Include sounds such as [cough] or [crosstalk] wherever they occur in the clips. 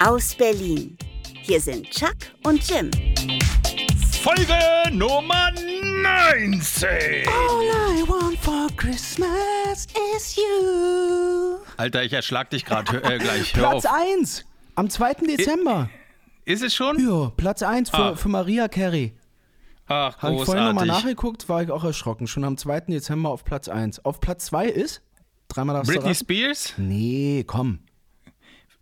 aus Berlin. Hier sind Chuck und Jim. Folge Nummer 19. All I want for Christmas is you. Alter, ich erschlag dich gerade äh, gleich. Hör Platz auf. 1 am 2. Dezember. Ist es schon? Ja, Platz 1 für, Ah. für Maria Carey. Ach, Habe ich vorhin nochmal nachgeguckt, war ich auch erschrocken. Schon am 2. Dezember auf Platz 1. Auf Platz 2 ist? Dreimal Britney. Spears? Nee, komm.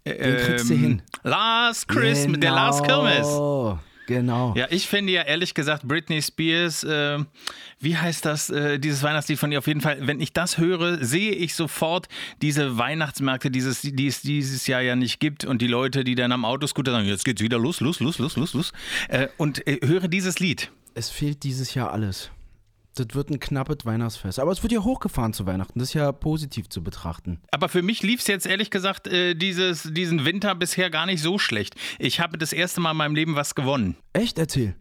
Den kriegst du hin. Last Christmas, der Last Christmas. Genau. Genau. Ja, ich finde ja ehrlich gesagt Britney Spears, äh, wie heißt das, äh, dieses Weihnachtslied von ihr auf jeden Fall, wenn ich das höre, sehe ich sofort diese Weihnachtsmärkte, dieses, die es dieses Jahr ja nicht gibt und die Leute, die dann am Autoscooter sagen, jetzt geht's wieder los, los, los, los, los, los äh, und äh, höre dieses Lied. Es fehlt dieses Jahr alles. Das wird ein knappes Weihnachtsfest. Aber es wird ja hochgefahren zu Weihnachten. Das ist ja positiv zu betrachten. Aber für mich lief es jetzt ehrlich gesagt äh, dieses, diesen Winter bisher gar nicht so schlecht. Ich habe das erste Mal in meinem Leben was gewonnen. Echt? Erzähl.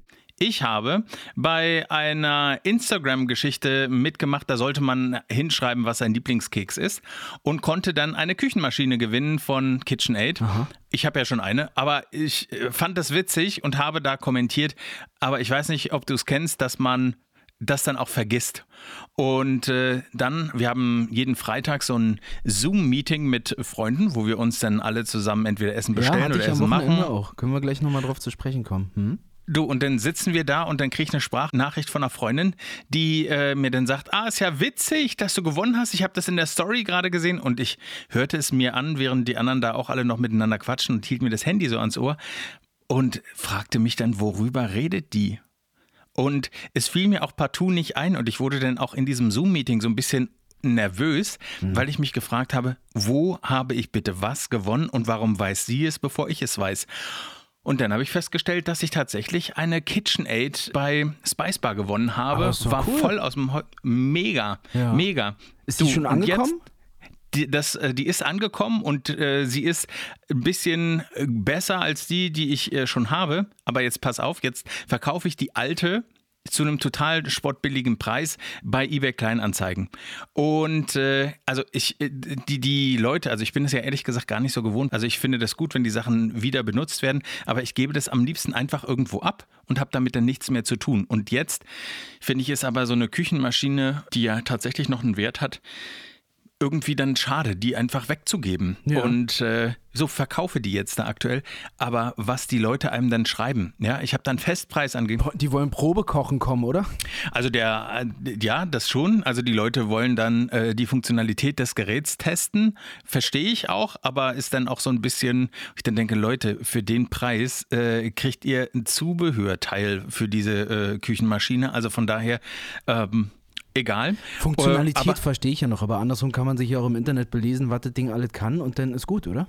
Ich habe bei einer Instagram-Geschichte mitgemacht, da sollte man hinschreiben, was sein Lieblingskeks ist und konnte dann eine Küchenmaschine gewinnen von KitchenAid. Ich habe ja schon eine, aber ich äh, fand das witzig und habe da kommentiert, aber ich weiß nicht, ob du es kennst, dass man das dann auch vergisst. Und äh, dann, wir haben jeden Freitag so ein Zoom-Meeting mit Freunden, wo wir uns dann alle zusammen entweder Essen bestellen hatte oder Essen machen. auch. Können wir gleich nochmal drauf zu sprechen kommen. Hm? Du, und dann sitzen wir da und dann kriege ich eine Sprachnachricht von einer Freundin, die äh, mir dann sagt, ah, ist ja witzig, dass du gewonnen hast. Ich habe das in der Story gerade gesehen und ich hörte es mir an, während die anderen da auch alle noch miteinander quatschen und hielt mir das Handy so ans Ohr und fragte mich dann, worüber redet die? Und es fiel mir auch partout nicht ein und ich wurde dann auch in diesem Zoom-Meeting so ein bisschen nervös, weil ich mich gefragt habe, wo habe ich bitte was gewonnen und warum weiß sie es, bevor ich es weiß? Und dann habe ich festgestellt, dass ich tatsächlich eine KitchenAid bei Spice Bar gewonnen habe. War cool. voll aus dem Heu Mega, Ja. mega. Ist die schon angekommen? Die, das, äh, die ist angekommen und äh, sie ist ein bisschen äh, besser als die, die ich äh, schon habe. Aber jetzt pass auf, jetzt verkaufe ich die alte zu einem total spottbilligen Preis bei eBay Kleinanzeigen. Und äh, also ich, äh, die, die Leute, also ich bin es ja ehrlich gesagt gar nicht so gewohnt. Also ich finde das gut, wenn die Sachen wieder benutzt werden, aber ich gebe das am liebsten einfach irgendwo ab und habe damit dann nichts mehr zu tun. Und jetzt finde ich es aber so eine Küchenmaschine, die ja tatsächlich noch einen Wert hat, irgendwie dann schade, die einfach wegzugeben. Ja. Und äh, so verkaufe die jetzt da aktuell. Aber was die Leute einem dann schreiben, ja, ich habe dann Festpreis angegeben. Die wollen Probekochen kommen, oder? Also der, äh, ja, das schon. Also die Leute wollen dann äh, die Funktionalität des Geräts testen. Verstehe ich auch, aber ist dann auch so ein bisschen, ich dann denke, Leute, für den Preis äh, kriegt ihr ein Zubehörteil für diese äh, Küchenmaschine. Also von daher, ähm, egal. Funktionalität aber, verstehe ich ja noch, aber andersrum kann man sich ja auch im Internet belesen, was das Ding alles kann und dann ist gut, oder?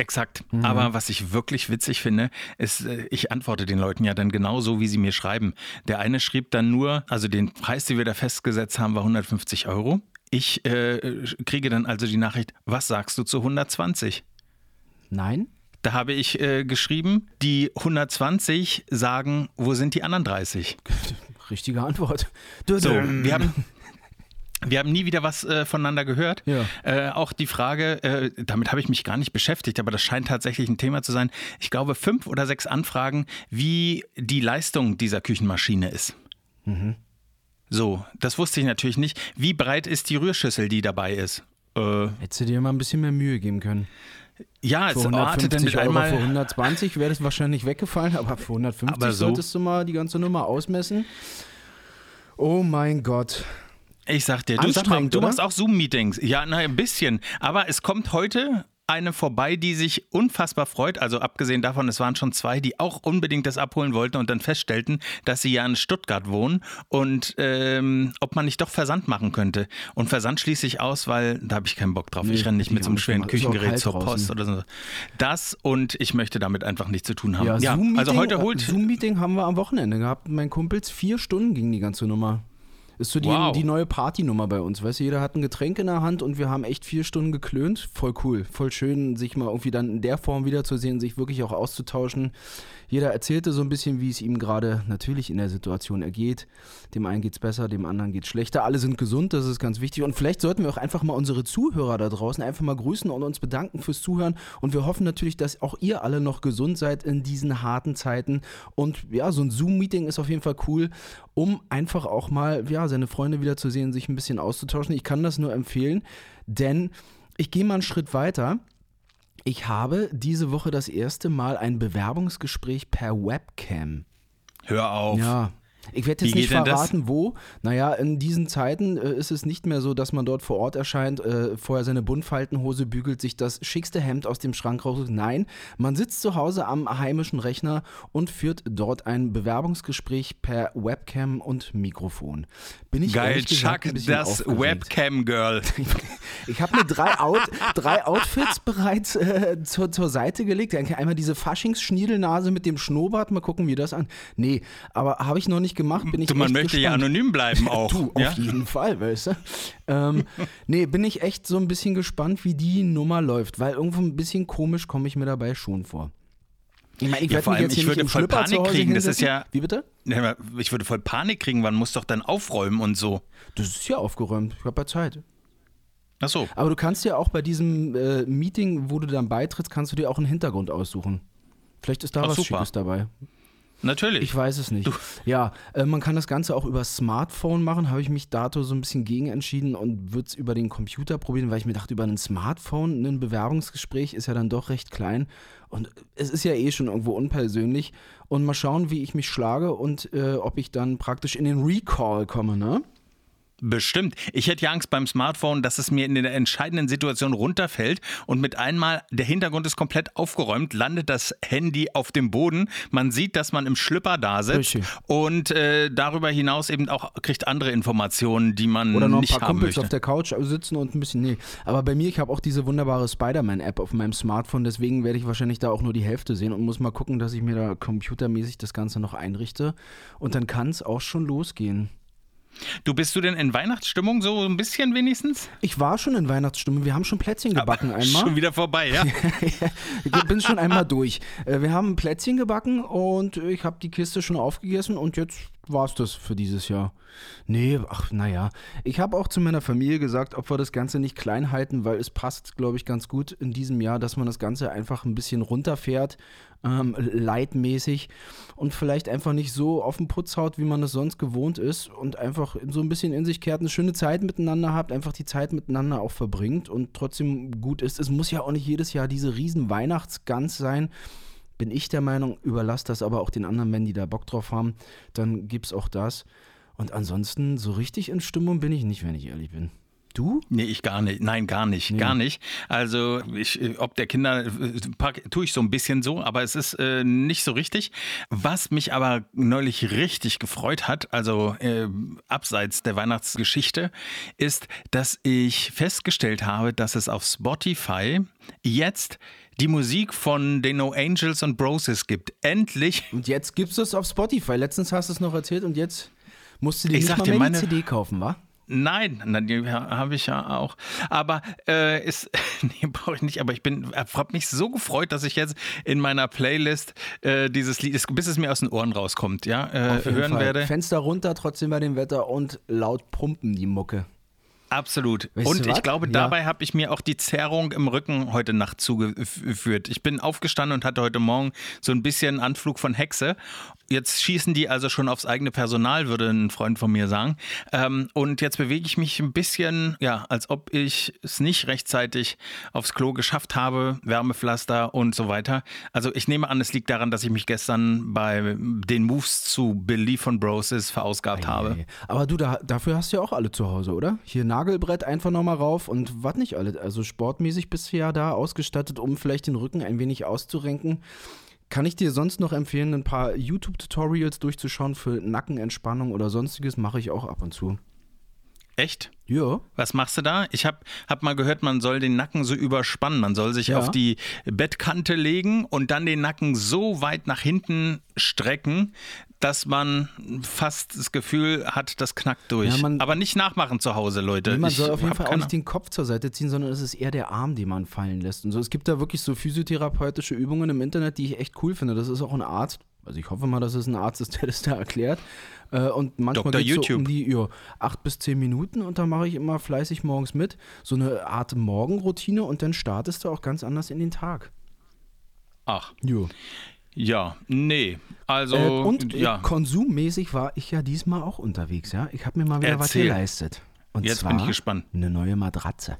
Exakt. Aber was ich wirklich witzig finde, ist, äh, ich antworte den Leuten ja dann genauso, wie sie mir schreiben. Der eine schrieb dann nur, also den Preis, den wir da festgesetzt haben, war 150 Euro. Ich äh, kriege dann also die Nachricht, was sagst du zu 120? Nein? Da habe ich äh, geschrieben, die 120 sagen, wo sind die anderen 30? Richtige Antwort. So, wir haben, wir haben nie wieder was äh, voneinander gehört. Ja. Äh, auch die Frage, äh, damit habe ich mich gar nicht beschäftigt, aber das scheint tatsächlich ein Thema zu sein. Ich glaube, fünf oder sechs Anfragen, wie die Leistung dieser Küchenmaschine ist. So, das wusste ich natürlich nicht. Wie breit ist die Rührschüssel, die dabei ist? Äh, Hättest du dir mal ein bisschen mehr Mühe geben können. Ja, Für es artet dann 150 mit Euro einmal. für 120 wäre das wahrscheinlich weggefallen, aber für 150 Aber so- solltest du mal die ganze Nummer ausmessen. Oh mein Gott. Ich sag dir, du, sag mal, du machst auch Zoom-Meetings. Ja, na, ein bisschen. Aber es kommt heute eine vorbei, die sich unfassbar freut. Also abgesehen davon, es waren schon zwei, die auch unbedingt das abholen wollten und dann feststellten, dass sie ja in Stuttgart wohnen und ähm, ob man nicht doch Versand machen könnte. Und Versand schließe ich aus, weil da habe ich keinen Bock drauf. Nee, ich renne nicht mit so einem schweren Küchengerät zur draußen. Post oder so. Das und ich möchte damit einfach nichts zu tun haben. Ja, Zoom-Meeting, also heute holt Zoom-Meeting haben wir am Wochenende gehabt. Mein Kumpels vier Stunden ging die ganze Nummer. Ist so die, Wow. die neue Partynummer bei uns. Weißt du, jeder hat ein Getränk in der Hand und wir haben echt vier Stunden geklönt. Voll cool. Voll schön, sich mal irgendwie dann in der Form wiederzusehen, sich wirklich auch auszutauschen. Jeder erzählte so ein bisschen, wie es ihm gerade natürlich in der Situation ergeht. Dem einen geht's besser, dem anderen geht's schlechter. Alle sind gesund, das ist ganz wichtig. Und vielleicht sollten wir auch einfach mal unsere Zuhörer da draußen einfach mal grüßen und uns bedanken fürs Zuhören. Und wir hoffen natürlich, dass auch ihr alle noch gesund seid in diesen harten Zeiten. Und ja, so ein Zoom-Meeting ist auf jeden Fall cool, um einfach auch mal ja, seine Freunde wiederzusehen, sich ein bisschen auszutauschen. Ich kann das nur empfehlen, denn ich gehe mal einen Schritt weiter. Ich habe diese Woche das erste Mal ein Bewerbungsgespräch per Webcam. Hör auf. Ja. Ich werde jetzt nicht verraten, wo. Naja, in diesen Zeiten äh, ist es nicht mehr so, dass man dort vor Ort erscheint, äh, vorher seine Buntfaltenhose bügelt, sich das schickste Hemd aus dem Schrank raus. Nein, man sitzt zu Hause am heimischen Rechner und führt dort ein Bewerbungsgespräch per Webcam und Mikrofon. Bin ich Geil, Chuck, das. Webcam-Girl. [laughs] Ich habe mir drei, Out, drei Outfits bereits äh, zur, zur Seite gelegt. Einmal diese Faschingsschniedelnase mit dem Schnurrbart. Mal gucken, wie das an. Nee, aber habe ich noch nicht gemacht. Bin ich Du, man möchte ja gespannt. anonym bleiben [laughs] auch. Du, ja? auf jeden Fall, weißt du. Ähm, [laughs] nee, bin ich echt so ein bisschen gespannt, wie die Nummer läuft, weil irgendwo ein bisschen komisch komme ich mir dabei schon vor. Ich meine, ich Ja, werde vor allem, ich würde voll Schlüpper zu Panik kriegen, das ist ja- Wie bitte? Ich würde voll Panik kriegen, man muss doch dann aufräumen und so. Das ist ja aufgeräumt. Ich habe ja Zeit. Ach so. Aber du kannst ja auch bei diesem äh, Meeting, wo du dann beitrittst, kannst du dir auch einen Hintergrund aussuchen. Vielleicht ist da Ach, was super. Schickes dabei. Natürlich. Ich weiß es nicht. Ja, äh, man kann das Ganze auch über Smartphone machen. Habe ich mich dato so ein bisschen gegen entschieden und würde es über den Computer probieren, weil ich mir dachte, über ein Smartphone ein Bewerbungsgespräch ist ja dann doch recht klein. Und es ist ja eh schon irgendwo unpersönlich. Und mal schauen, wie ich mich schlage und äh, ob ich dann praktisch in den Recall komme, ne? Bestimmt. Ich hätte ja Angst beim Smartphone, dass es mir in der entscheidenden Situation runterfällt und mit einmal der Hintergrund ist komplett aufgeräumt, landet das Handy auf dem Boden. Man sieht, dass man im Schlüpper da sitzt Richtig. und äh, darüber hinaus eben auch kriegt andere Informationen, die man Oder noch ein nicht paar haben Kumpels möchte. auf der Couch sitzen und ein bisschen, nee. Aber bei mir, ich habe auch diese wunderbare Spider-Man-App auf meinem Smartphone, deswegen werde ich wahrscheinlich da auch nur die Hälfte sehen und muss mal gucken, dass ich mir da computermäßig das Ganze noch einrichte. Und dann kann es auch schon losgehen. Du bist du denn in Weihnachtsstimmung so ein bisschen wenigstens? Ich war schon in Weihnachtsstimmung, wir haben schon Plätzchen gebacken einmal. Schon wieder vorbei, ja? [laughs] Ich bin schon einmal [laughs] durch. Äh, Wir haben Plätzchen gebacken und ich habe die Kiste schon aufgegessen und jetzt war es das für dieses Jahr. Nee, ach naja. Ich habe auch zu meiner Familie gesagt, ob wir das Ganze nicht klein halten, weil es passt, glaube ich, ganz gut in diesem Jahr, dass man das Ganze einfach ein bisschen runterfährt, ähm, leitmäßig und vielleicht einfach nicht so auf den Putz haut, wie man das sonst gewohnt ist und einfach so ein bisschen in sich kehrt, eine schöne Zeit miteinander habt, einfach die Zeit miteinander auch verbringt und trotzdem gut ist. Es muss ja auch nicht jedes Jahr diese riesen Weihnachtsgans sein. Bin ich der Meinung, überlasst das aber auch den anderen, wenn die da Bock drauf haben, dann gibt's auch das. Und ansonsten, so richtig in Stimmung bin ich nicht, wenn ich ehrlich bin. Du? Nee, ich gar nicht. Nein, gar nicht. Gar nicht. Also, ich, ob der Kinder, tue ich so ein bisschen so, aber es ist äh, nicht so richtig. Was mich aber neulich richtig gefreut hat, also äh, abseits der Weihnachtsgeschichte, ist, dass ich festgestellt habe, dass es auf Spotify jetzt die Musik von den No Angels und Broses gibt. Endlich. Und jetzt gibt's das auf Spotify. Letztens hast du es noch erzählt und jetzt musst du dir Ich nicht mal dir, meine- CD kaufen, wa? Nein, na, die habe ich ja auch. Aber äh, ist, [laughs] nee, brauche ich nicht. Aber ich bin, habe mich so gefreut, dass ich jetzt in meiner Playlist äh, dieses Lied, bis es mir aus den Ohren rauskommt, ja, äh, hören Fall. werde. Fenster runter, trotzdem bei dem Wetter und laut pumpen die Mucke. Absolut. Weißt Und ich glaube, Ja. dabei habe ich mir auch die Zerrung im Rücken heute Nacht zugeführt. Ich bin aufgestanden und hatte heute Morgen so ein bisschen Anflug von Hexe. Jetzt schießen die also schon aufs eigene Personal, würde ein Freund von mir sagen. Ähm, und jetzt bewege ich mich ein bisschen, ja, als ob ich es nicht rechtzeitig aufs Klo geschafft habe, Wärmepflaster und so weiter. Also ich nehme an, es liegt daran, dass ich mich gestern bei den Moves zu Billy von Broses verausgabt habe. Ey, Aber du, da, dafür hast du ja auch alle zu Hause, oder? Hier Nagelbrett einfach nochmal rauf und was nicht alle. Also sportmäßig bist du ja da ausgestattet, um vielleicht den Rücken ein wenig auszurenken. Kann ich dir sonst noch empfehlen, ein paar YouTube-Tutorials durchzuschauen für Nackenentspannung oder sonstiges? Mache ich auch ab und zu. Echt? Ja. Was machst du da? Ich habe hab mal gehört, man soll den Nacken so überspannen. Man soll sich Ja. auf die Bettkante legen und dann den Nacken so weit nach hinten strecken, dass man fast das Gefühl hat, das knackt durch. Ja, man- Aber nicht nachmachen zu Hause, Leute. Nee, man Ich soll auf jeden Fall auch nicht den Kopf zur Seite ziehen, sondern es ist eher der Arm, den man fallen lässt. Und so. Es gibt da wirklich so physiotherapeutische Übungen im Internet, die ich echt cool finde. Das ist auch ein Arzt, also ich hoffe mal, dass es ein Arzt ist, [laughs] der das da erklärt. Äh, Und manchmal geht so um die ja, acht bis zehn Minuten und da mache ich immer fleißig morgens mit. So eine Art Morgenroutine und dann startest du auch ganz anders in den Tag. Ach, Jo. Ja, nee. Also, äh, und äh, ja. konsummäßig war ich ja diesmal auch unterwegs, ja. Ich habe mir mal wieder was Erzähl. geleistet. Und Jetzt zwar bin ich gespannt. eine neue Matratze.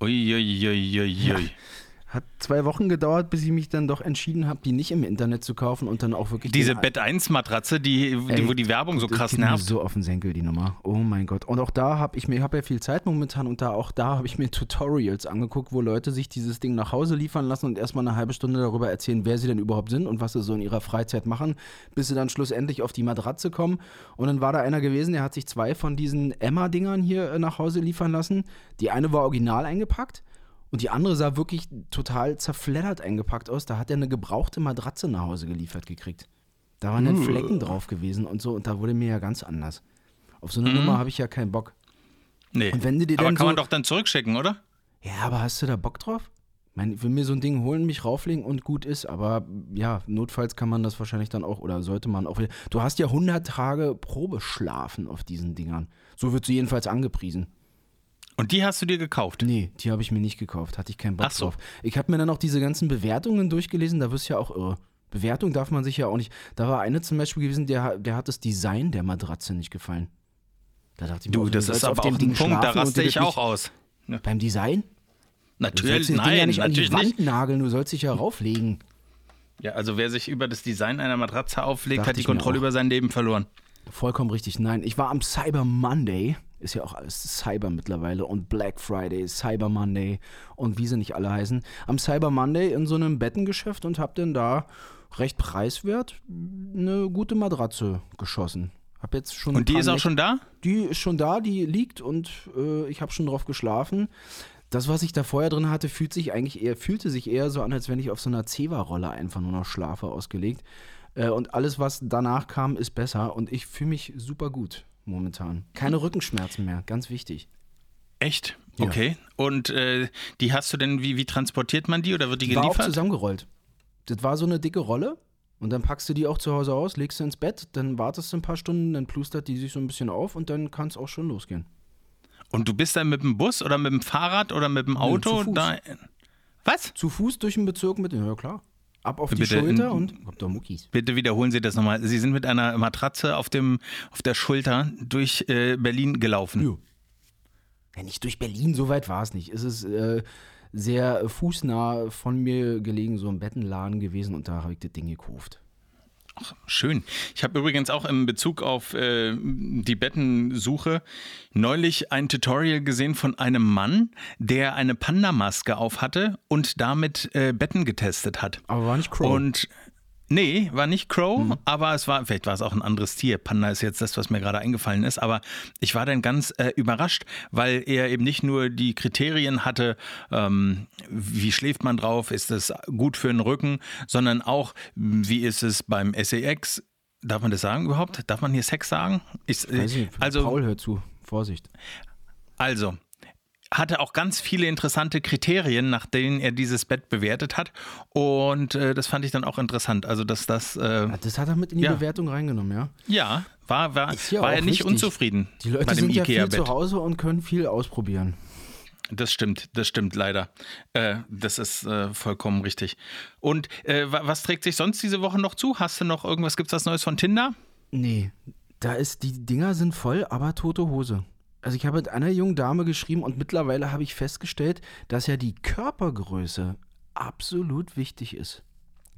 Uiuiuiui. Hat zwei Wochen gedauert, bis ich mich dann doch entschieden habe, die nicht im Internet zu kaufen und dann auch wirklich. Diese Bett 1 Matratze, die, die, wo die Werbung so krass nervt. so auf den Senkel, die Nummer. Oh mein Gott. Und auch da habe ich mir, ich habe ja viel Zeit momentan und da auch da habe ich mir [laughs] Tutorials angeguckt, wo Leute sich dieses Ding nach Hause liefern lassen und erstmal eine halbe Stunde darüber erzählen, wer sie denn überhaupt sind und was sie so in ihrer Freizeit machen, bis sie dann schlussendlich auf die Matratze kommen. Und dann war da einer gewesen, der hat sich zwei von diesen Emma-Dingern hier äh, nach Hause liefern lassen. Die eine war original eingepackt. Und die andere sah wirklich total zerfleddert eingepackt aus. Da hat er eine gebrauchte Matratze nach Hause geliefert gekriegt. Da waren dann Flecken drauf gewesen und so. Und da wurde mir ja ganz anders. Auf so eine Nummer habe ich ja keinen Bock. Nee. Und wenn du dir Aber dann kann so, man doch dann zurückschicken, oder? Ja, aber hast du da Bock drauf? Ich meine, ich will mir so ein Ding holen, mich rauflegen und gut ist. Aber ja, notfalls kann man das wahrscheinlich dann auch oder sollte man auch wieder. Du hast ja 100 Tage Probeschlafen auf diesen Dingern. So wird sie jedenfalls angepriesen. Und die hast du dir gekauft. Nee, die habe ich mir nicht gekauft. Hatte ich keinen Bock Ach so. drauf. Ich habe mir dann auch diese ganzen Bewertungen durchgelesen. Da wirst du ja auch irre. Bewertung darf man sich ja auch nicht. Da war eine zum Beispiel gewesen, der, der hat das Design der Matratze nicht gefallen. Da dachte ich mir, Du, das ist auf aber dem auch Ding Punkt, da raste ich auch aus. Beim Design? Natürlich, Ding ja nein, nicht an die natürlich Wand nicht. nageln, du sollst dich ja rauflegen. Ja, also wer sich über das Design einer Matratze auflegt, Dachte hat die Kontrolle über sein Leben verloren. Vollkommen richtig. Nein, ich war am Cyber Monday. Ist ja auch alles Cyber mittlerweile. Und Black Friday, Cyber Monday und wie sie nicht alle heißen. Am Cyber Monday in so einem Bettengeschäft und hab dann da recht preiswert eine gute Matratze geschossen. Hab jetzt schon Und die ist auch Nächte- schon da? Die ist schon da, die liegt und äh, ich habe schon drauf geschlafen. Das, was ich da vorher drin hatte, fühlt sich eigentlich eher, fühlte sich eher so an, als wenn ich auf so einer Zewa-Rolle einfach nur noch schlafe, ausgelegt. Äh, und alles, was danach kam, ist besser und ich fühle mich super gut momentan. Keine Rückenschmerzen mehr, ganz wichtig. Echt? Ja. Okay. Und äh, die hast du denn, wie, wie transportiert man die oder wird die, Die war auch geliefert? zusammengerollt. Das war so eine dicke Rolle und dann packst du die auch zu Hause aus, legst sie ins Bett, dann wartest du ein paar Stunden, dann plustert die sich so ein bisschen auf und dann kann es auch schon losgehen. Und du bist dann mit dem Bus oder mit dem Fahrrad oder mit dem Auto zu Fuß. da? Was? Zu Fuß durch den Bezirk mit, ja klar. Ab auf die Bitte, Schulter n- und Muckis. Bitte wiederholen Sie das nochmal. Sie sind mit einer Matratze auf, dem, auf der Schulter durch äh, Berlin gelaufen. Ja. Ja, nicht durch Berlin, so weit war es nicht. Es ist äh, sehr fußnah von mir gelegen, so ein Bettenladen gewesen und da habe ich das Ding gekauft. Schön. Ich habe übrigens auch in Bezug auf äh, die Bettensuche neulich ein Tutorial gesehen von einem Mann, der eine Panda-Maske auf hatte und damit äh, Betten getestet hat. Aber war nicht Crow. Und nee, war nicht Crow, Mhm. aber es war, vielleicht war es auch ein anderes Tier. Panda ist jetzt das, was mir gerade eingefallen ist, aber ich war dann ganz äh, überrascht, weil er eben nicht nur die Kriterien hatte, ähm, wie schläft man drauf, ist es gut für den Rücken, sondern auch, wie ist es beim SEX. Darf man das sagen überhaupt? Darf man hier Sex sagen? Ich, äh, Weiß ich, also, Paul hört zu. Vorsicht. also, hatte auch ganz viele interessante Kriterien, nach denen er dieses Bett bewertet hat. Und äh, das fand ich dann auch interessant. Also, dass das, äh, Das hat er mit in die Ja. Bewertung reingenommen, ja. ja, war, war, ja war er nicht richtig. unzufrieden Die Leute bei dem sind ja viel zu Hause und können viel ausprobieren. Das stimmt, das stimmt leider. Äh, das ist äh, vollkommen richtig. Und äh, wa- was trägt sich sonst diese Woche noch zu? Hast du noch irgendwas, gibt's was Neues von Tinder? Nee, da ist, die Dinger sind voll, aber tote Hose. Also ich habe mit einer jungen Dame geschrieben und mittlerweile habe ich festgestellt, dass ja die Körpergröße absolut wichtig ist.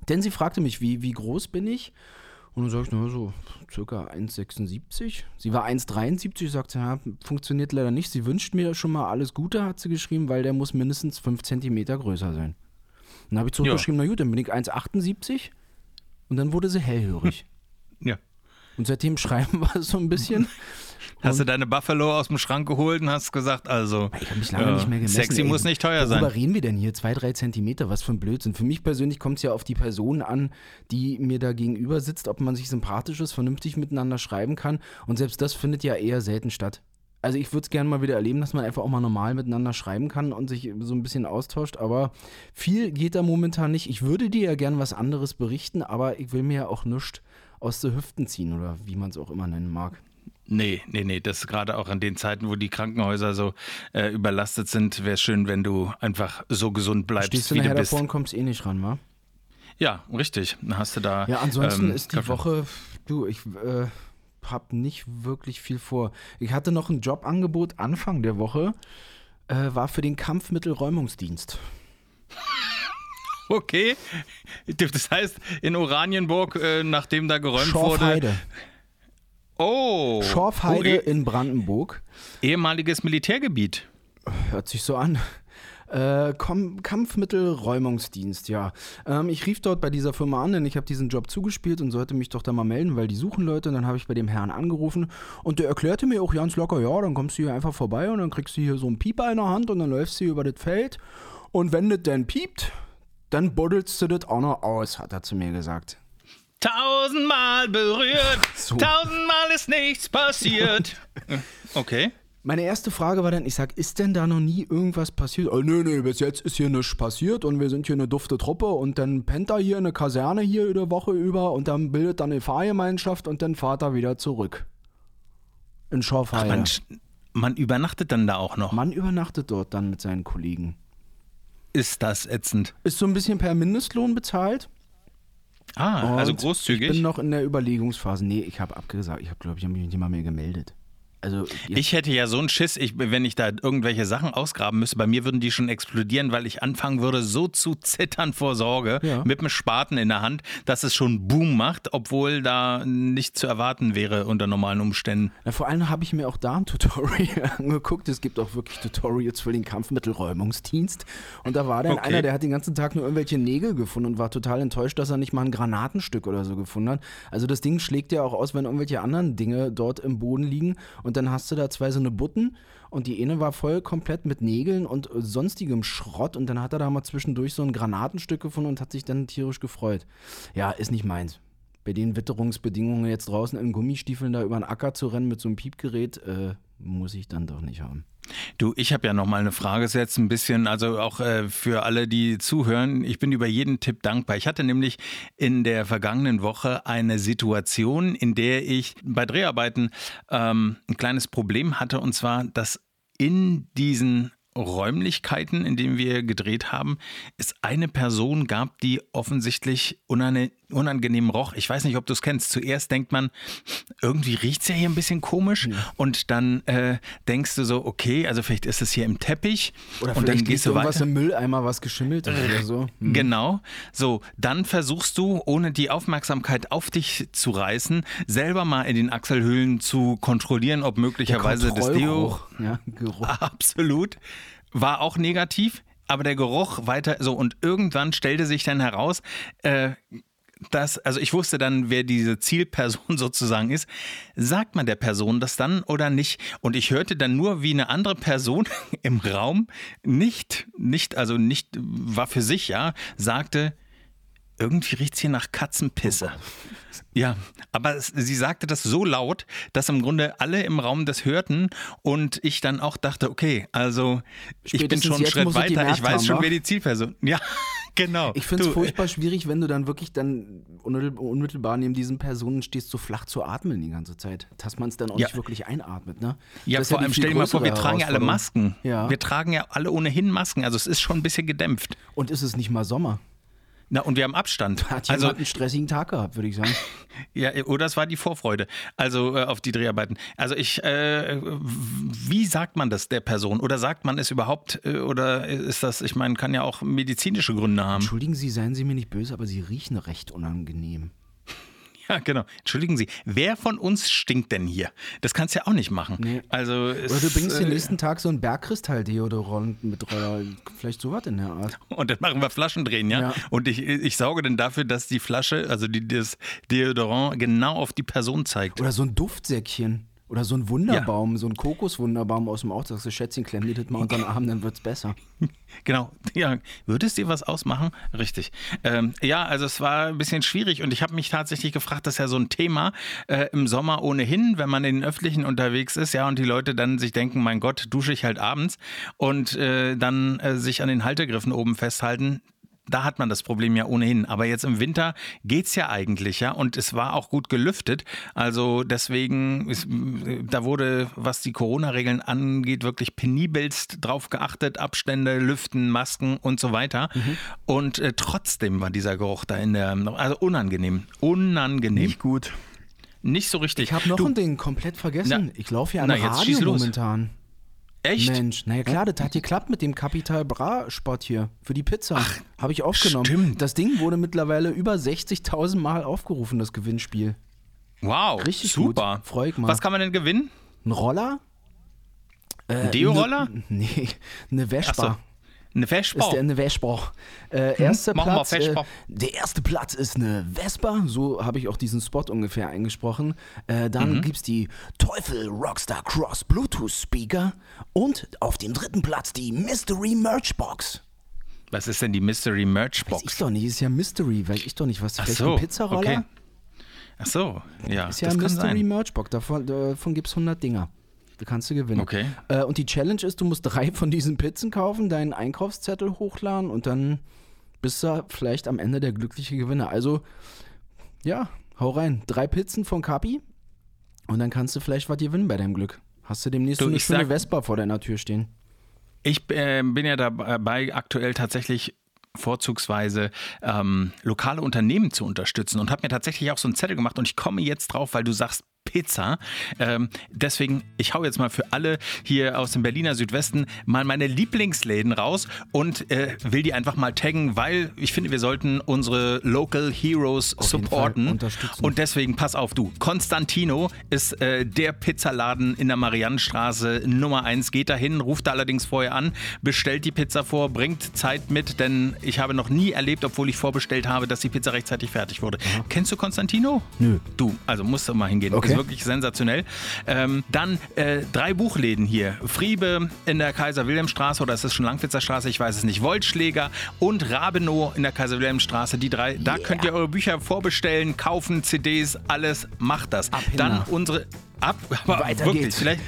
Denn sie fragte mich, wie, wie groß bin ich? Und dann sage ich, na so circa 1,76. Sie war 1,73, sagte, ja, funktioniert leider nicht. Sie wünscht mir schon mal alles Gute, hat sie geschrieben, weil der muss mindestens 5 Zentimeter größer sein. Dann habe ich zurückgeschrieben, na gut, dann bin ich 1,78 und dann wurde sie hellhörig. Ja. Und seitdem schreiben wir so ein bisschen. [laughs] Hast du deine Buffalo aus dem Schrank geholt und hast gesagt, also Ich habe mich lange nicht mehr gemessen. sexy ey. muss nicht teuer Worüber sein. reden wir denn hier? Zwei, drei Zentimeter, was für ein Blödsinn. Für mich persönlich kommt es ja auf die Person an, die mir da gegenüber sitzt, ob man sich sympathisch ist, vernünftig miteinander schreiben kann. Und selbst das findet ja eher selten statt. Also ich würde es gerne mal wieder erleben, dass man einfach auch mal normal miteinander schreiben kann und sich so ein bisschen austauscht. Aber viel geht da momentan nicht. Ich würde dir ja gern was anderes berichten, aber ich will mir ja auch nichts aus den Hüften ziehen oder wie man es auch immer nennen mag. Nee, nee, nee, das ist gerade auch in den Zeiten, wo die Krankenhäuser so äh, überlastet sind, wäre schön, wenn du einfach so gesund bleibst, Stehst du wie du nachher bist. davor und kommst eh nicht ran, wa? Ja, richtig. Dann hast du da. Ja, ansonsten ähm, ist die Kaffee. Woche, du, ich äh, habe nicht wirklich viel vor. Ich hatte noch ein Jobangebot Anfang der Woche, äh, war für den Kampfmittelräumungsdienst. [laughs] Okay. Das heißt, in Oranienburg, äh, nachdem da geräumt wurde. Schorfheide. Oh. Schorfheide oh, in Brandenburg. ehemaliges Militärgebiet. Hört sich so an. Äh, Kampfmittelräumungsdienst, ja. Ähm, ich rief dort bei dieser Firma an, denn ich habe diesen Job zugespielt und sollte mich doch da mal melden, weil die suchen Leute. Und dann habe ich bei dem Herrn angerufen und der erklärte mir auch ganz locker, ja, dann kommst du hier einfach vorbei und dann kriegst du hier so einen Pieper in der Hand und dann läufst du hier über das Feld. Und wenn das dann piept, dann buddelst du das auch noch aus, hat er zu mir gesagt. Tausendmal berührt, So. tausendmal ist nichts passiert. [laughs] okay. Meine erste Frage war dann, ich sag, ist denn da noch nie irgendwas passiert? Oh, nee, nee, bis jetzt ist hier nichts passiert und wir sind hier eine dufte Truppe und dann pennt er hier in eine Kaserne hier eine Woche über und dann bildet dann eine Fahrgemeinschaft und dann fahrt er wieder zurück. In Schorfheide. Man, man übernachtet dann da auch noch. Man übernachtet dort dann mit seinen Kollegen. Ist das ätzend? Ist so ein bisschen per Mindestlohn bezahlt. Ah, also Und großzügig. Ich bin noch in der Überlegungsphase. Nee, ich habe abgesagt. Ich habe, glaube ich, hab mich nicht mal mehr gemeldet. Also, Ich hätte ja so einen Schiss, ich, wenn ich da irgendwelche Sachen ausgraben müsste, bei mir würden die schon explodieren, weil ich anfangen würde, so zu zittern vor Sorge Ja. mit dem Spaten in der Hand, dass es schon Boom macht, obwohl da nicht zu erwarten wäre unter normalen Umständen. Na, vor allem habe ich mir auch da ein Tutorial [laughs] angeguckt. Es gibt auch wirklich Tutorials für den Kampfmittelräumungsdienst. Und da war dann Okay. einer, der hat den ganzen Tag nur irgendwelche Nägel gefunden und war total enttäuscht, dass er nicht mal ein Granatenstück oder so gefunden hat. Also das Ding schlägt ja auch aus, wenn irgendwelche anderen Dinge dort im Boden liegen. Und dann hast du da zwei so eine Butten und die eine war voll komplett mit Nägeln und sonstigem Schrott. Und dann hat er da mal zwischendurch so ein Granatenstück gefunden und hat sich dann tierisch gefreut. Ja, ist nicht meins bei den Witterungsbedingungen jetzt draußen in Gummistiefeln da über den Acker zu rennen mit so einem Piepgerät, äh, muss ich dann doch nicht haben. Du, ich habe ja noch mal eine Frage jetzt ein bisschen, also auch äh, für alle, die zuhören. Ich bin über jeden Tipp dankbar. Ich hatte nämlich in der vergangenen Woche eine Situation, in der ich bei Dreharbeiten ähm, ein kleines Problem hatte, und zwar, dass in diesen Räumlichkeiten, in denen wir gedreht haben, es eine Person gab, die offensichtlich unangenehm roch. Ich weiß nicht, ob du es kennst. Zuerst denkt man, irgendwie riecht es ja hier ein bisschen komisch. Und dann äh, denkst du so, okay, also vielleicht ist es hier im Teppich. Oder und vielleicht dann gehst du irgendwas weiter. im Mülleimer, was geschimmelt ist oder so. Hm. Genau. So, dann versuchst du, ohne die Aufmerksamkeit auf dich zu reißen, selber mal in den Achselhöhlen zu kontrollieren, ob möglicherweise das Deo. Ja, Geruch. [laughs] Absolut. War auch negativ, aber der Geruch weiter so und irgendwann stellte sich dann heraus, äh, dass, also ich wusste dann, wer diese Zielperson [laughs] sozusagen ist. Sagt man der Person das dann oder nicht? Und ich hörte dann nur, wie eine andere Person [laughs] im Raum nicht, nicht, also nicht, war für sich, ja, sagte, irgendwie riecht es hier nach Katzenpisse. Ja, aber es, sie sagte das so laut, dass im Grunde alle im Raum das hörten und ich dann auch dachte, okay, also ich bin Spätestens schon einen Schritt weiter, ich weiß haben, schon, wa? wer die Zielperson. [laughs] Ja, genau. Ich finde es Du, furchtbar schwierig, wenn du dann wirklich dann unmittel- unmittelbar neben diesen Personen stehst, so flach zu atmen die ganze Zeit. Dass man es dann auch Ja. nicht wirklich einatmet, ne? Ja, vor die allem stell dir mal vor, wir tragen ja alle. Masken. Ja. Wir tragen ja alle ohnehin Masken, also es ist schon ein bisschen gedämpft. Und ist es nicht mal Sommer? Na, und wir haben Abstand. Hat Also, einen stressigen Tag gehabt, würde ich sagen. [laughs] Ja, oder es war die Vorfreude, also äh, auf die Dreharbeiten. Also ich, äh, wie sagt man das der Person? Oder sagt man es überhaupt? Äh, oder ist das, ich meine, kann ja auch medizinische Gründe haben. Entschuldigen Sie, seien Sie mir nicht böse, aber Sie riechen recht unangenehm. Ja, genau. Entschuldigen Sie, wer von uns stinkt denn hier? Das kannst du ja auch nicht machen. Nee. Also, Oder du bringst den äh, nächsten Tag so ein Bergkristall-Deodorant mit oder vielleicht sowas in der Art. [laughs] Und dann machen wir Flaschendrehen, ja? Ja. Und ich, ich sorge dann dafür, dass die Flasche, also die, das Deodorant, genau auf die Person zeigt. Oder so ein Duftsäckchen. Oder so ein Wunderbaum, so ein Kokoswunderbaum aus dem Auto. Sagst du, Schätzchen, klemm dir das mal unter den Arm, dann wird's besser. [laughs] Genau. Ja, würde es dir was ausmachen? Richtig. Ähm, ja, also es war ein bisschen schwierig und ich habe mich tatsächlich gefragt, das ist ja so ein Thema äh, im Sommer ohnehin, wenn man in den Öffentlichen unterwegs ist, ja, und die Leute dann sich denken, mein Gott, dusche ich halt abends und äh, dann äh, sich an den Haltegriffen oben festhalten. Da hat man das Problem ja ohnehin. Aber jetzt im Winter geht's ja eigentlich, ja. Und es war auch gut gelüftet. Also deswegen, ist, da wurde, was die Corona-Regeln angeht, wirklich penibelst drauf geachtet. Abstände, Lüften, Masken und so weiter. Und äh, trotzdem war dieser Geruch da in der, also unangenehm. Unangenehm. Nicht, gut. so richtig. Ich habe noch Du, ein Ding komplett vergessen. Na, ich laufe ja am na, Radio momentan. Echt? Mensch, naja klar, das hat geklappt mit dem Capital Bra Spot hier für die Pizza. Habe ich aufgenommen. stimmt. Das Ding wurde mittlerweile über 60.000 Mal aufgerufen, das Gewinnspiel. Wow, Richtig super. gut. Freu ich mal. Was kann man denn gewinnen? Ein Roller? Äh, Ein Deo-Roller? Ne, [laughs] nee, eine Vespa. Eine Vespa. Ist der eine Vespa. Äh, erster machen wir Platz, äh, Vespa. der erste Platz ist eine Vespa, so habe ich auch diesen Spot ungefähr eingesprochen. Äh, dann Mhm. gibt's die Teufel Rockstar Cross Bluetooth Speaker und auf dem dritten Platz die Mystery Merch Box. Was ist denn die Mystery Merch Weiß ich Box? doch nicht, ist ja Mystery, weiß ich doch nicht, was Ach vielleicht so, ein Pizzaroller? okay. Ach so, ja, Ist ja das ein Mystery sein. Merch Box, davon, davon gibt's 100 Dinger. Da kannst du gewinnen. Okay. Äh, und die Challenge ist, du musst drei von diesen Pizzen kaufen, deinen Einkaufszettel hochladen und dann bist du vielleicht am Ende der glückliche Gewinner. Also, ja, hau rein. Drei Pizzen von Kapi und dann kannst du vielleicht was gewinnen bei deinem Glück. Hast du demnächst Du, so eine schöne sag- Vespa vor deiner Tür stehen. Ich äh, bin ja dabei, aktuell tatsächlich vorzugsweise ähm, lokale Unternehmen zu unterstützen und habe mir tatsächlich auch so einen Zettel gemacht und ich komme jetzt drauf, weil du sagst Pizza. Ähm, deswegen, ich hau jetzt mal für alle hier aus dem Berliner Südwesten mal meine Lieblingsläden raus und äh, will die einfach mal taggen, weil ich finde, wir sollten unsere Local Heroes Auf supporten. Und deswegen, pass auf du, Constantino ist äh, der Pizzaladen in der Mariannenstraße Nummer 1. Geht dahin, ruft da allerdings vorher an, bestellt die Pizza vor, bringt Zeit mit, denn ich habe noch nie erlebt, obwohl ich vorbestellt habe, dass die Pizza rechtzeitig fertig wurde. Kennst du Constantino? Nö. Du, also musst du mal hingehen. Okay. Wirklich sensationell. Ähm, dann äh, drei Buchläden hier. Friebe in der Kaiser-Wilhelm-Straße oder ist es schon Langwitzer Straße? Ich weiß es nicht. Wollschläger und Rabenow in der Kaiser-Wilhelm-Straße. Die drei, da könnt ihr eure Bücher vorbestellen, kaufen, CDs, alles. Macht das. Ab, Dann unsere. Ab, aber Weiter wirklich, geht's. vielleicht.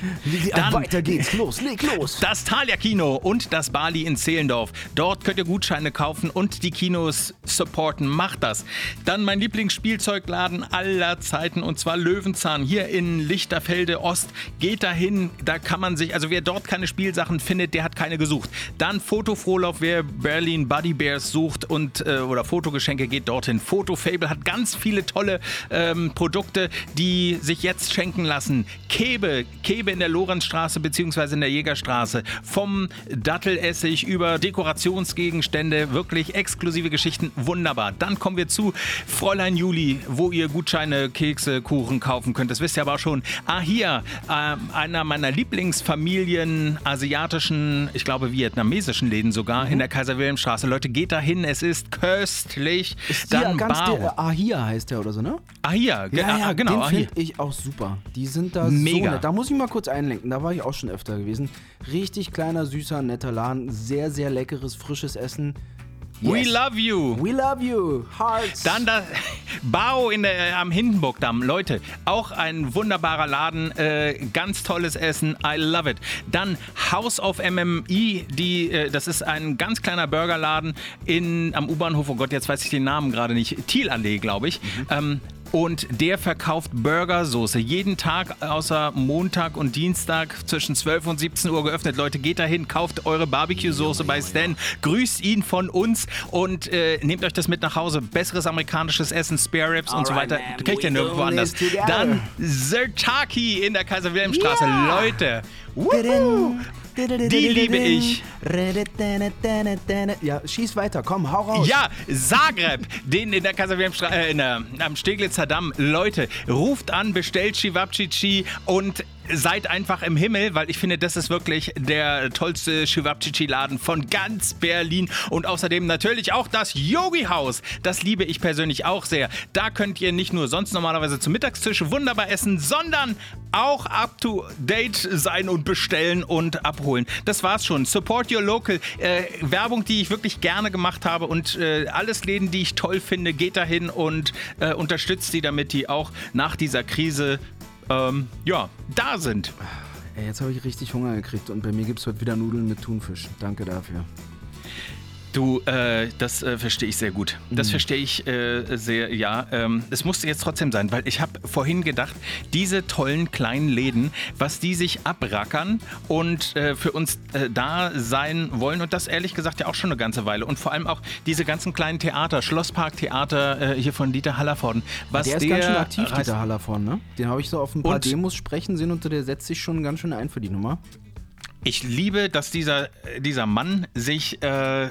Dann, Weiter geht's. Los, leg los. das Thalia Kino und das Bali in Zehlendorf. Dort könnt ihr Gutscheine kaufen und die Kinos supporten. Macht das. Dann mein Lieblingsspielzeugladen aller Zeiten und zwar Löwenzahn hier in Lichterfelde Ost. Geht dahin, da kann man sich, also wer dort keine Spielsachen findet, der hat keine gesucht. Dann Fotofrohlauf, wer Berlin Buddy Bears sucht und äh, oder Fotogeschenke geht dorthin. Fotofable hat ganz viele tolle ähm, Produkte, die sich jetzt schenken lassen. Kebe, Kebe in der Lorenzstraße bzw. in der Jägerstraße. Vom Dattelessig über Dekorationsgegenstände, wirklich exklusive Geschichten, wunderbar. Dann kommen wir zu Fräulein Juli, wo ihr Gutscheine, Kekse, Kuchen kaufen könnt. Das wisst ihr aber auch schon. Ah, hier, äh, einer meiner Lieblingsfamilien asiatischen, ich glaube vietnamesischen Läden sogar, in der Kaiser-Wilhelm-Straße. Leute, geht dahin, es ist köstlich. Ist ja Dann ganz Bao. der, Ahia heißt der oder so, ne? Ah, hier, ge- ah, genau. den ah, finde ich auch super. Die sind da Mega. so nett. Da muss ich mal kurz einlenken. Da war ich auch schon öfter gewesen. Richtig kleiner, süßer, netter Laden. Sehr, sehr leckeres, frisches Essen. We Yes. love you. We love you. Hearts. Dann das [laughs] Bau in der, am Hindenburgdamm. Leute, auch ein wunderbarer Laden. Äh, ganz tolles Essen. I love it. Dann House of MMI. Die, äh, das ist ein ganz kleiner Burgerladen in, am U-Bahnhof. Oh Gott, jetzt weiß ich den Namen gerade nicht. Thielallee, glaube ich. Ähm, und der verkauft Burgersoße. Jeden Tag außer Montag und Dienstag zwischen 12 und 17 Uhr geöffnet. Leute, geht dahin, kauft eure Barbecue-Soße bei Stan, grüßt ihn von uns und äh, nehmt euch das mit nach Hause. Besseres amerikanisches Essen, Spare Ribs und so weiter. man, kriegt ihr nirgendwo anders. Dann Zertaki in der Kaiser-Wilhelm-Straße. Ja. Leute, Die liebe ich. Ja, schieß weiter, komm, hau raus. Ja, Zagreb, den in der Kasaviem äh, in der, am Steglitzer Damm. Leute, ruft an, bestellt Chivapchichi und seid einfach im Himmel, weil ich finde, das ist wirklich der tollste Chivapchichi-Laden von ganz Berlin. Und außerdem natürlich auch das Yogi-Haus. Das liebe ich persönlich auch sehr. Da könnt ihr nicht nur sonst normalerweise zum Mittagstisch wunderbar essen, sondern auch up to date sein und bestellen und abholen. Das war's schon. Support your local. Äh, Werbung, die ich wirklich gerne gemacht habe und äh, alles Läden, die ich toll finde, geht dahin und äh, unterstützt sie, damit die auch nach dieser Krise ähm, ja, da sind. Ey, jetzt habe ich richtig Hunger gekriegt und bei mir gibt es heute wieder Nudeln mit Thunfisch. Danke dafür. Du, äh, das äh, verstehe ich sehr gut. Das mhm. verstehe ich äh, sehr, ja. Ähm, es musste jetzt trotzdem sein, weil ich habe vorhin gedacht, diese tollen kleinen Läden, was die sich abrackern und äh, für uns äh, da sein wollen und das ehrlich gesagt ja auch schon eine ganze Weile und vor allem auch diese ganzen kleinen Theater, Schlossparktheater äh, hier von Dieter Hallervorden. Was der ist der ganz schön aktiv, Dieter Hallervorden, ne? Den habe ich so auf ein paar Demos sprechen sehen und der setzt sich schon ganz schön ein für die Nummer. Ich liebe, dass dieser, dieser Mann sich äh,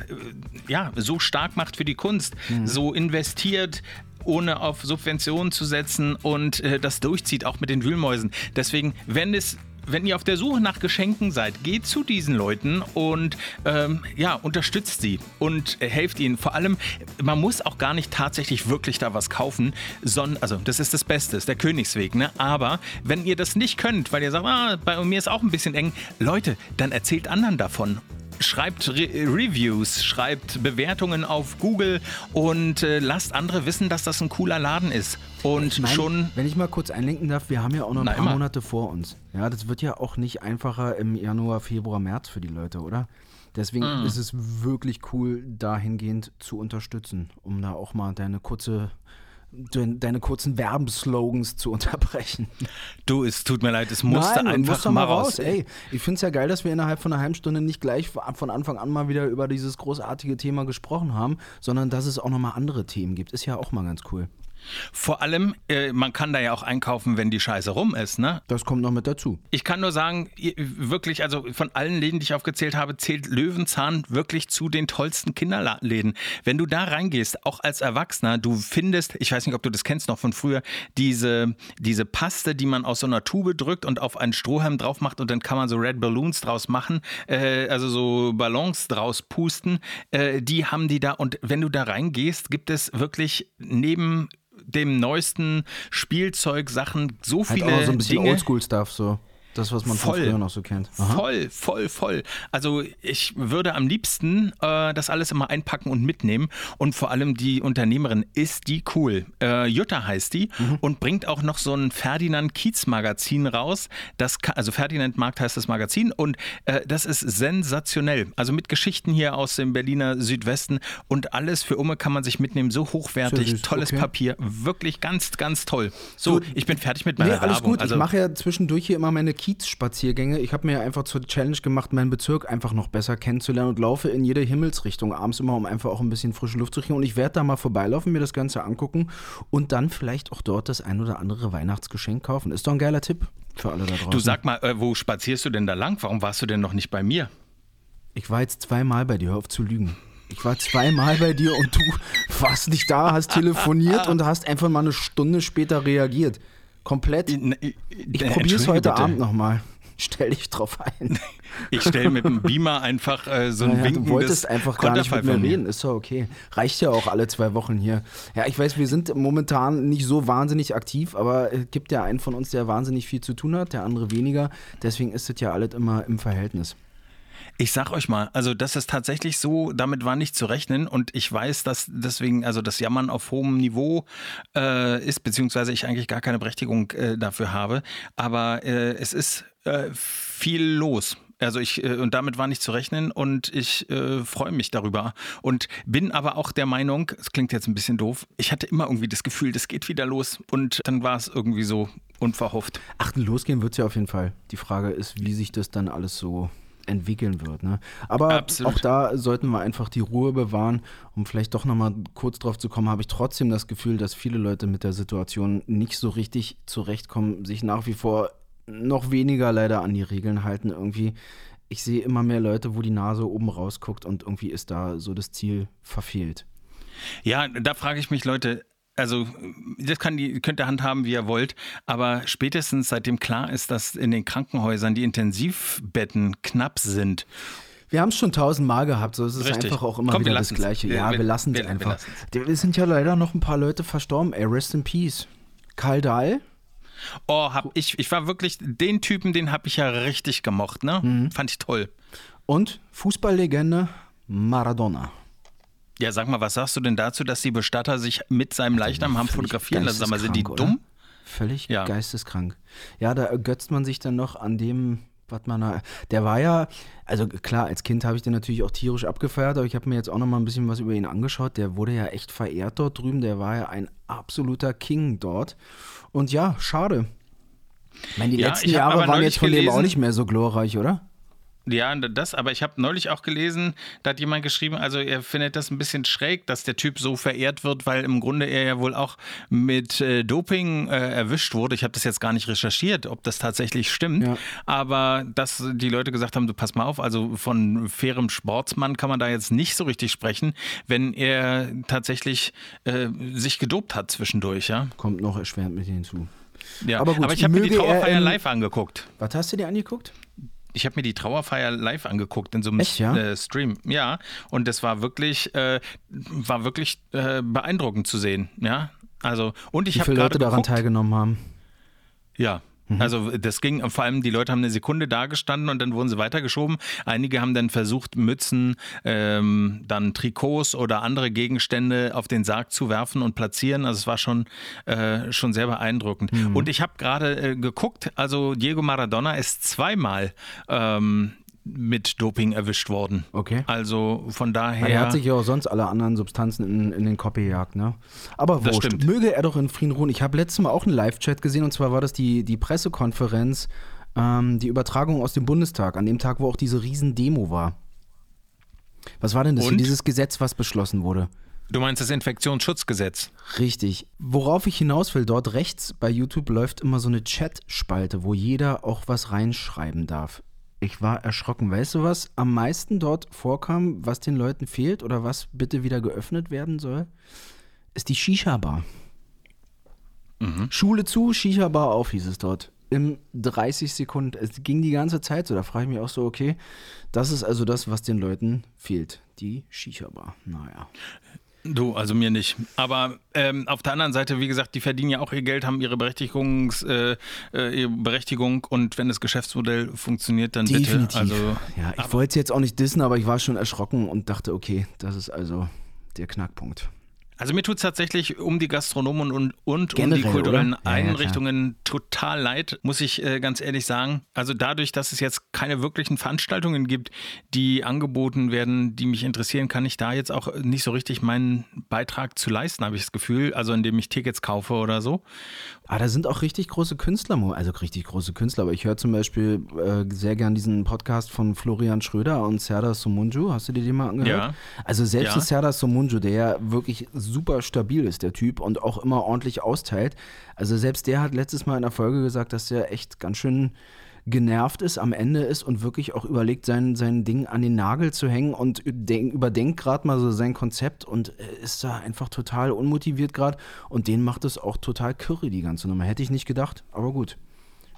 ja, so stark macht für die Kunst, mhm. so investiert, ohne auf Subventionen zu setzen und äh, das durchzieht, auch mit den Wühlmäusen. Deswegen, wenn es wenn ihr auf der Suche nach Geschenken seid, geht zu diesen Leuten und ähm, ja, unterstützt sie und helft ihnen. Vor allem, man muss auch gar nicht tatsächlich wirklich da was kaufen, sondern, also das ist das Beste, ist der Königsweg, ne? Aber wenn ihr das nicht könnt, weil ihr sagt, ah, bei mir ist auch ein bisschen eng, Leute, dann erzählt anderen davon schreibt Re Reviews, schreibt Bewertungen auf Google und äh, lasst andere wissen, dass das ein cooler Laden ist. Und ich mein, schon. Wenn ich mal kurz einlenken darf, wir haben ja auch noch ein Na, paar immer. Monate vor uns. Ja, das wird ja auch nicht einfacher im Januar, Februar, März für die Leute, oder? Deswegen mm. ist es wirklich cool, dahingehend zu unterstützen, um da auch mal deine kurze deine kurzen Werbeslogans zu unterbrechen. Du, es tut mir leid, es musste Nein, einfach mal raus. raus. Ey, ich finde es ja geil, dass wir innerhalb von einer halben Stunde nicht gleich von Anfang an mal wieder über dieses großartige Thema gesprochen haben, sondern dass es auch nochmal andere Themen gibt. Ist ja auch mal ganz cool. Vor allem, äh, man kann da ja auch einkaufen, wenn die Scheiße rum ist, ne? Das kommt noch mit dazu. Ich kann nur sagen, wirklich, also von allen Läden, die ich aufgezählt habe, zählt Löwenzahn wirklich zu den tollsten Kinderläden. Wenn du da reingehst, auch als Erwachsener, du findest, ich weiß nicht, ob du das kennst noch von früher, diese, diese Paste, die man aus so einer Tube drückt und auf einen Strohhalm drauf macht und dann kann man so Red Balloons draus machen, äh, also so Ballons draus pusten, äh, die haben die da und wenn du da reingehst, gibt es wirklich neben dem neuesten Spielzeug Sachen so viele halt auch so ein bisschen Oldschool-Stuff so. Das, was man voll, von früher noch so kennt. Aha. Voll, voll, voll. Also ich würde am liebsten äh, das alles immer einpacken und mitnehmen. Und vor allem die Unternehmerin ist die cool. Äh, Jutta heißt die mhm. und bringt auch noch so ein Ferdinand Kiez Magazin raus. Das kann, also Ferdinand Markt heißt das Magazin und äh, das ist sensationell. Also mit Geschichten hier aus dem Berliner Südwesten und alles für Umme kann man sich mitnehmen. So hochwertig, süß, tolles okay. Papier. Wirklich ganz, ganz toll. So, ich bin fertig mit meiner nee, alles Werbung. Gut. Also, ich mache ja zwischendurch hier immer meine Kiezspaziergänge. Ich habe mir einfach zur Challenge gemacht, meinen Bezirk einfach noch besser kennenzulernen und laufe in jede Himmelsrichtung abends immer, um einfach auch ein bisschen frische Luft zu kriegen. Und ich werde da mal vorbeilaufen, mir das Ganze angucken und dann vielleicht auch dort das ein oder andere Weihnachtsgeschenk kaufen. Ist doch ein geiler Tipp für alle da draußen. Du sag mal, äh, wo spazierst du denn da lang? Warum warst du denn noch nicht bei mir? Ich war jetzt zweimal bei dir, hör auf zu lügen. Ich war zweimal bei dir und du warst nicht da, hast [laughs] telefoniert und hast einfach mal eine Stunde später reagiert. Komplett. Ich, ich probiere es heute bitte. Abend nochmal. Stell dich drauf ein. [laughs] Ich stelle mit dem Beamer einfach äh, so ein naja, Du wolltest einfach gar nicht mit mir reden, ist doch okay. Reicht ja auch alle zwei Wochen hier. Ja, ich weiß, wir sind momentan nicht so wahnsinnig aktiv, aber es gibt ja einen von uns, der wahnsinnig viel zu tun hat, der andere weniger. Deswegen ist es ja alles immer im Verhältnis. Ich sag euch mal, also das ist tatsächlich so, damit war nicht zu rechnen und ich weiß, dass deswegen, also das Jammern auf hohem Niveau äh, ist, beziehungsweise ich eigentlich gar keine Berechtigung äh, dafür habe, aber äh, es ist äh, viel los. Also ich, äh, und damit war nicht zu rechnen und ich äh, freue mich darüber. Und bin aber auch der Meinung, es klingt jetzt ein bisschen doof, ich hatte immer irgendwie das Gefühl, das geht wieder los und dann war es irgendwie so unverhofft. Ach, losgehen wird es ja auf jeden Fall. Die Frage ist, wie sich das dann alles so entwickeln wird. Ne? Aber Absolut. auch da sollten wir einfach die Ruhe bewahren. Um vielleicht doch nochmal kurz drauf zu kommen, habe ich trotzdem das Gefühl, dass viele Leute mit der Situation nicht so richtig zurechtkommen, sich nach wie vor noch weniger leider an die Regeln halten irgendwie. ich sehe immer mehr Leute, wo die Nase oben rausguckt und irgendwie ist da so das Ziel verfehlt. Ja, da frage ich mich, Leute, also das kann die, könnt ihr handhaben, wie ihr wollt, aber spätestens seitdem klar ist, dass in den Krankenhäusern die Intensivbetten knapp sind wir haben es schon tausendmal gehabt, so ist es Richtig. einfach auch immer Komm, wieder das Gleiche. Wir, ja, wir, wir lassen es einfach. Es sind ja leider noch ein paar Leute verstorben. Ey, rest in peace. Karl Dahl. Oh, hab ich, ich war wirklich, den Typen, den habe ich ja richtig gemocht, ne? Mhm. Fand ich toll. Und Fußballlegende Maradona. Ja, sag mal, was sagst du denn dazu, dass die Bestatter sich mit seinem Leichnam haben fotografieren lassen? Sag mal, sind die dumm? Völlig ja. geisteskrank. Ja, da ergötzt man sich dann noch an dem was man der war ja, also klar, als Kind habe ich den natürlich auch tierisch abgefeiert, aber ich habe mir jetzt auch noch mal ein bisschen was über ihn angeschaut. Der wurde ja echt verehrt dort drüben, der war ja ein absoluter King dort. Und ja, schade. Ich meine, die ja, letzten Jahre waren jetzt von gelesen, dem auch nicht mehr so glorreich, oder? Ja, das, aber ich habe neulich auch gelesen, da hat jemand geschrieben, also er findet das ein bisschen schräg, dass der Typ so verehrt wird, weil im Grunde er ja wohl auch mit äh, Doping äh, erwischt wurde. Ich habe das jetzt gar nicht recherchiert, ob das tatsächlich stimmt, ja. aber dass die Leute gesagt haben, du pass mal auf, also von fairem Sportsmann kann man da jetzt nicht so richtig sprechen, wenn er tatsächlich äh, sich gedopt hat zwischendurch, ja. Kommt noch erschwerend mit hinzu. Ja, aber, gut, aber ich habe mir die Trauerfeier live angeguckt. Was hast du dir angeguckt? Ich habe mir die Trauerfeier live angeguckt in so einem Echt, ja? äh, Stream. Ja, und das war wirklich, äh, war wirklich äh, beeindruckend zu sehen. Ja, also und ich habe Wie viele Leute daran teilgenommen haben. Ja, Mhm. Also das ging, vor allem die Leute haben eine Sekunde da gestanden und dann wurden sie weitergeschoben. Einige haben dann versucht, Mützen, ähm, dann Trikots oder andere Gegenstände auf den Sarg zu werfen und platzieren. Also es war schon, äh, schon sehr beeindruckend. Mhm. Und ich habe gerade äh, geguckt, also Diego Maradona ist zweimal ähm, mit Doping erwischt worden. Okay. Also von daher. Er hat sich ja auch sonst alle anderen Substanzen in, in den Kopf gejagt, ne? Aber wurscht. Stimmt. Möge er doch in Frieden ruhen. Ich habe letztes Mal auch einen Live-Chat gesehen und zwar war das die, die Pressekonferenz, ähm, die Übertragung aus dem Bundestag, an dem Tag, wo auch diese Riesendemo war. Was war denn das? Und? Dieses Gesetz, was beschlossen wurde. Du meinst das Infektionsschutzgesetz? Richtig. Worauf ich hinaus will, dort rechts bei YouTube läuft immer so eine Chat-Spalte, wo jeder auch was reinschreiben darf. Ich war erschrocken. Weißt du, was am meisten dort vorkam, was den Leuten fehlt oder was bitte wieder geöffnet werden soll? Ist die Shisha-Bar. Mhm. Schule zu, Shisha-Bar auf, hieß es dort. Im 30 Sekunden. Es ging die ganze Zeit so. Da frage ich mich auch so, okay, das ist also das, was den Leuten fehlt. Die Shisha-Bar. Naja. Du, also mir nicht. Aber ähm, auf der anderen Seite, wie gesagt, die verdienen ja auch ihr Geld, haben ihre, Berechtigungs, äh, äh ihre Berechtigung und wenn das Geschäftsmodell funktioniert, dann Definitiv. bitte. Also, ja, ich wollte es jetzt auch nicht dissen, aber ich war schon erschrocken und dachte, okay, das ist also der Knackpunkt. Also mir tut es tatsächlich um die Gastronomen und, und Generell, um die kulturellen ja, Einrichtungen ja, total leid, muss ich äh, ganz ehrlich sagen. Also dadurch, dass es jetzt keine wirklichen Veranstaltungen gibt, die angeboten werden, die mich interessieren, kann ich da jetzt auch nicht so richtig meinen Beitrag zu leisten, habe ich das Gefühl. Also indem ich Tickets kaufe oder so. Ah, da sind auch richtig große Künstler, also richtig große Künstler. Aber ich höre zum Beispiel äh, sehr gern diesen Podcast von Florian Schröder und Serdar Somunju. Hast du dir den mal angehört? Ja. Also selbst ja. Serdar Somunju, der ja wirklich super stabil ist, der Typ, und auch immer ordentlich austeilt. Also selbst der hat letztes Mal in der Folge gesagt, dass er echt ganz schön genervt ist, am Ende ist und wirklich auch überlegt, sein, sein Ding an den Nagel zu hängen und denk, überdenkt gerade mal so sein Konzept und ist da einfach total unmotiviert gerade und den macht es auch total kirre, die ganze Nummer. Hätte ich nicht gedacht, aber gut.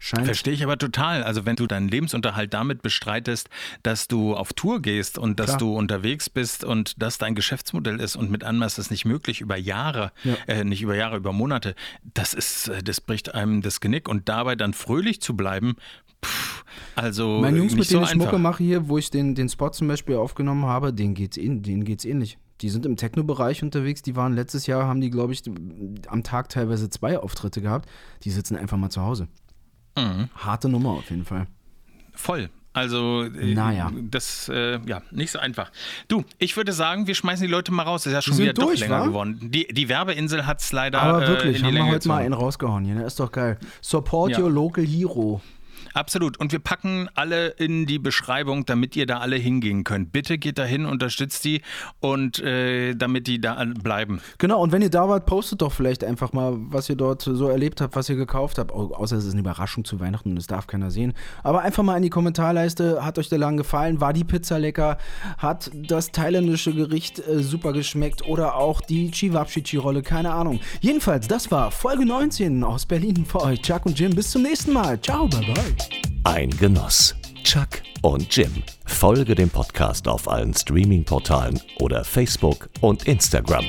Scheint. Verstehe ich aber total. Also wenn du deinen Lebensunterhalt damit bestreitest, dass du auf Tour gehst und dass Klar. du unterwegs bist und das dein Geschäftsmodell ist und mit einmal ist das nicht möglich über Jahre, ja. äh, nicht über Jahre, über Monate, das ist, äh, das bricht einem das Genick und dabei dann fröhlich zu bleiben, pff, also Mein Jungs, mit so denen ich Mucke mache hier, wo ich den, den Spot zum Beispiel aufgenommen habe, denen geht's, denen geht's ähnlich. Die sind im Techno-Bereich unterwegs. Die waren letztes Jahr, haben die, glaube ich, am Tag teilweise zwei Auftritte gehabt. Die sitzen einfach mal zu Hause. Mhm. Harte Nummer auf jeden Fall. Voll. Also, äh, naja. das, äh, ja, nicht so einfach. Du, ich würde sagen, wir schmeißen die Leute mal raus. Das ist ja schon wieder durch, doch länger wa? geworden. Die, die Werbeinsel hat es leider. Aber wirklich, äh, in die haben Länge wir heute gezogen. mal einen rausgehauen hier. Ne? Ist doch geil. Support ja. your local hero. Absolut. Und wir packen alle in die Beschreibung, damit ihr da alle hingehen könnt. Bitte geht da hin, unterstützt die und äh, damit die da bleiben. Genau, und wenn ihr da wart, postet doch vielleicht einfach mal, was ihr dort so erlebt habt, was ihr gekauft habt. Außer es ist eine Überraschung zu Weihnachten und das darf keiner sehen. Aber einfach mal in die Kommentarleiste, hat euch der Laden gefallen? War die Pizza lecker? Hat das thailändische Gericht äh, super geschmeckt? Oder auch die Chivapchichi-Rolle? Keine Ahnung. Jedenfalls, das war Folge 19 aus Berlin für euch. Chuck und Jim, bis zum nächsten Mal. Ciao, bye bye. Ein Genuss. Chuck und Jim. Folge dem Podcast auf allen Streaming-Portalen oder Facebook und Instagram.